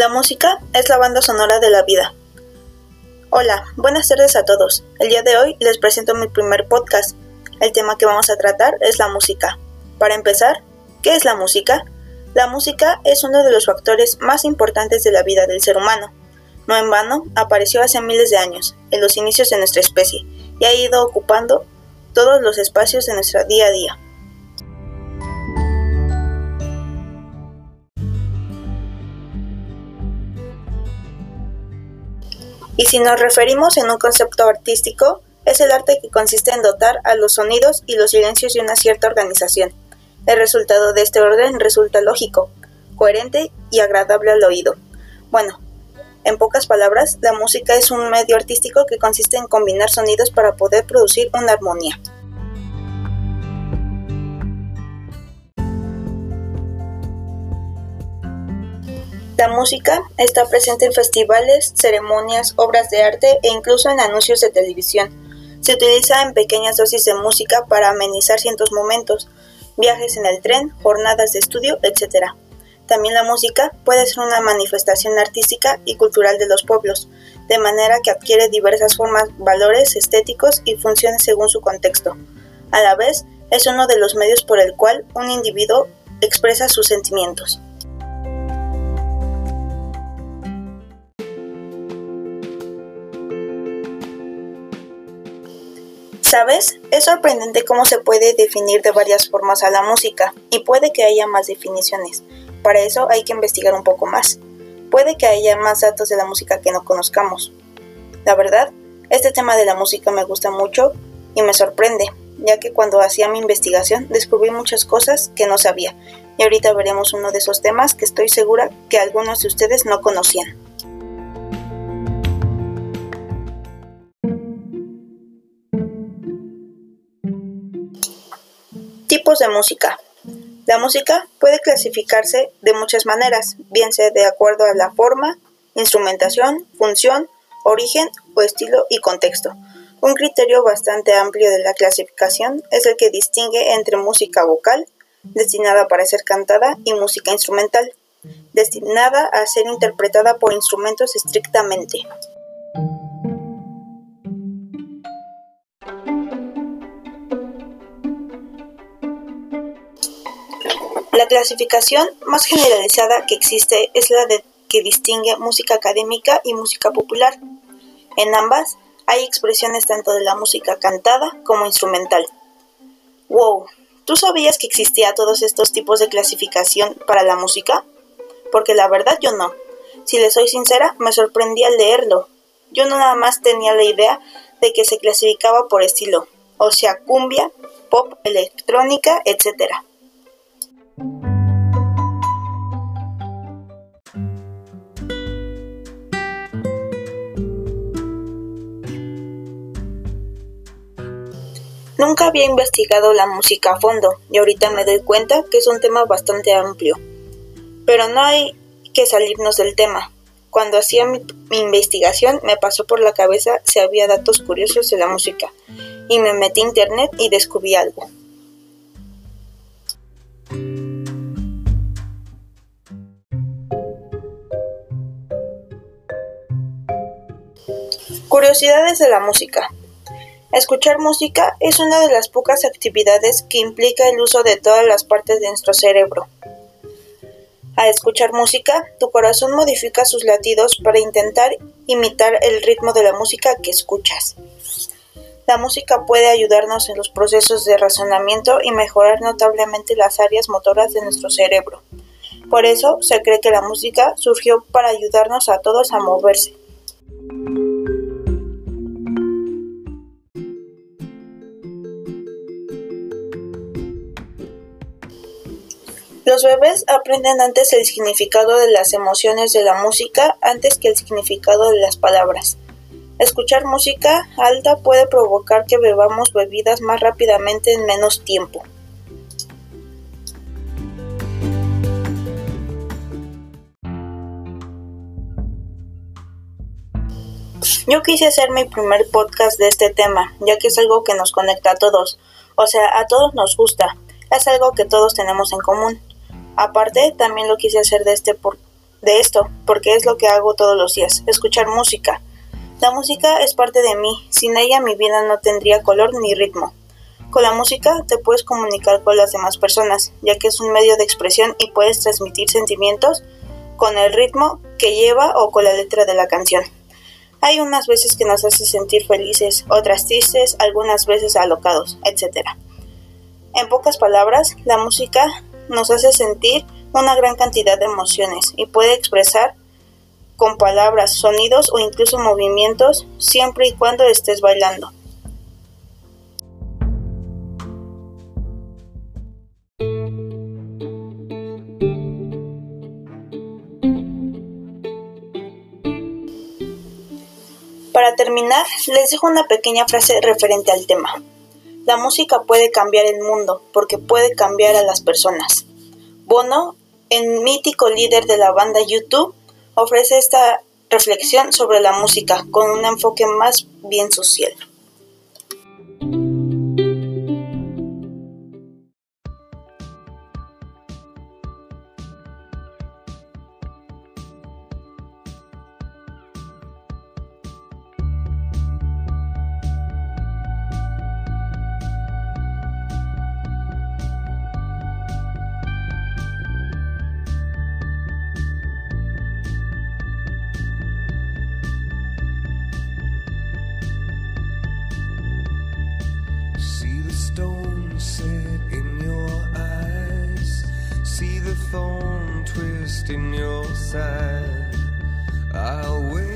La música es la banda sonora de la vida. Hola, buenas tardes a todos. El día de hoy les presento mi primer podcast. El tema que vamos a tratar es la música. Para empezar, ¿qué es la música? La música es uno de los factores más importantes de la vida del ser humano. No en vano, apareció hace miles de años, en los inicios de nuestra especie, y ha ido ocupando todos los espacios de nuestro día a día. Y si nos referimos en un concepto artístico, es el arte que consiste en dotar a los sonidos y los silencios de una cierta organización. El resultado de este orden resulta lógico, coherente y agradable al oído. Bueno, en pocas palabras, la música es un medio artístico que consiste en combinar sonidos para poder producir una armonía. La música está presente en festivales, ceremonias, obras de arte e incluso en anuncios de televisión. Se utiliza en pequeñas dosis de música para amenizar ciertos momentos, viajes en el tren, jornadas de estudio, etc. También la música puede ser una manifestación artística y cultural de los pueblos, de manera que adquiere diversas formas, valores estéticos y funciones según su contexto. A la vez, es uno de los medios por el cual un individuo expresa sus sentimientos. ¿Sabes? Es sorprendente cómo se puede definir de varias formas a la música, y puede que haya más definiciones. Para eso hay que investigar un poco más. Puede que haya más datos de la música que no conozcamos. La verdad, este tema de la música me gusta mucho y me sorprende, ya que cuando hacía mi investigación descubrí muchas cosas que no sabía, y ahorita veremos uno de esos temas que estoy segura que algunos de ustedes no conocían. Tipos de música. La música puede clasificarse de muchas maneras, bien sea de acuerdo a la forma, instrumentación, función, origen o estilo y contexto. Un criterio bastante amplio de la clasificación es el que distingue entre música vocal, destinada para ser cantada, y música instrumental, destinada a ser interpretada por instrumentos estrictamente. La clasificación más generalizada que existe es la de que distingue música académica y música popular. En ambas hay expresiones tanto de la música cantada como instrumental. Wow, ¿tú sabías que existía todos estos tipos de clasificación para la música? Porque la verdad yo no. Si le soy sincera, me sorprendí al leerlo. Yo no nada más tenía la idea de que se clasificaba por estilo, o sea, cumbia, pop, electrónica, etcétera. Nunca había investigado la música a fondo y ahorita me doy cuenta que es un tema bastante amplio. Pero no hay que salirnos del tema. Cuando hacía mi, investigación me pasó por la cabeza si había datos curiosos de la música y me metí a internet y descubrí algo. Curiosidades de la música. Escuchar música es una de las pocas actividades que implica el uso de todas las partes de nuestro cerebro. Al escuchar música, tu corazón modifica sus latidos para intentar imitar el ritmo de la música que escuchas. La música puede ayudarnos en los procesos de razonamiento y mejorar notablemente las áreas motoras de nuestro cerebro. Por eso se cree que la música surgió para ayudarnos a todos a moverse. Los bebés aprenden antes el significado de las emociones de la música antes que el significado de las palabras. Escuchar música alta puede provocar que bebamos bebidas más rápidamente en menos tiempo. Yo quise hacer mi primer podcast de este tema, ya que es algo que nos conecta a todos, o sea, a todos nos gusta, es algo que todos tenemos en común. Aparte, también lo quise hacer de este de esto, porque es lo que hago todos los días, escuchar música. La música es parte de mí, sin ella mi vida no tendría color ni ritmo. Con la música te puedes comunicar con las demás personas, ya que es un medio de expresión y puedes transmitir sentimientos con el ritmo que lleva o con la letra de la canción. Hay unas veces que nos hace sentir felices, otras tristes, algunas veces alocados, etc. En pocas palabras, la música nos hace sentir una gran cantidad de emociones y puede expresar con palabras, sonidos o incluso movimientos siempre y cuando estés bailando. Para terminar, les dejo una pequeña frase referente al tema. La música puede cambiar el mundo porque puede cambiar a las personas. Bono, el mítico líder de la banda YouTube, ofrece esta reflexión sobre la música con un enfoque más bien social. In your side. I'll wait.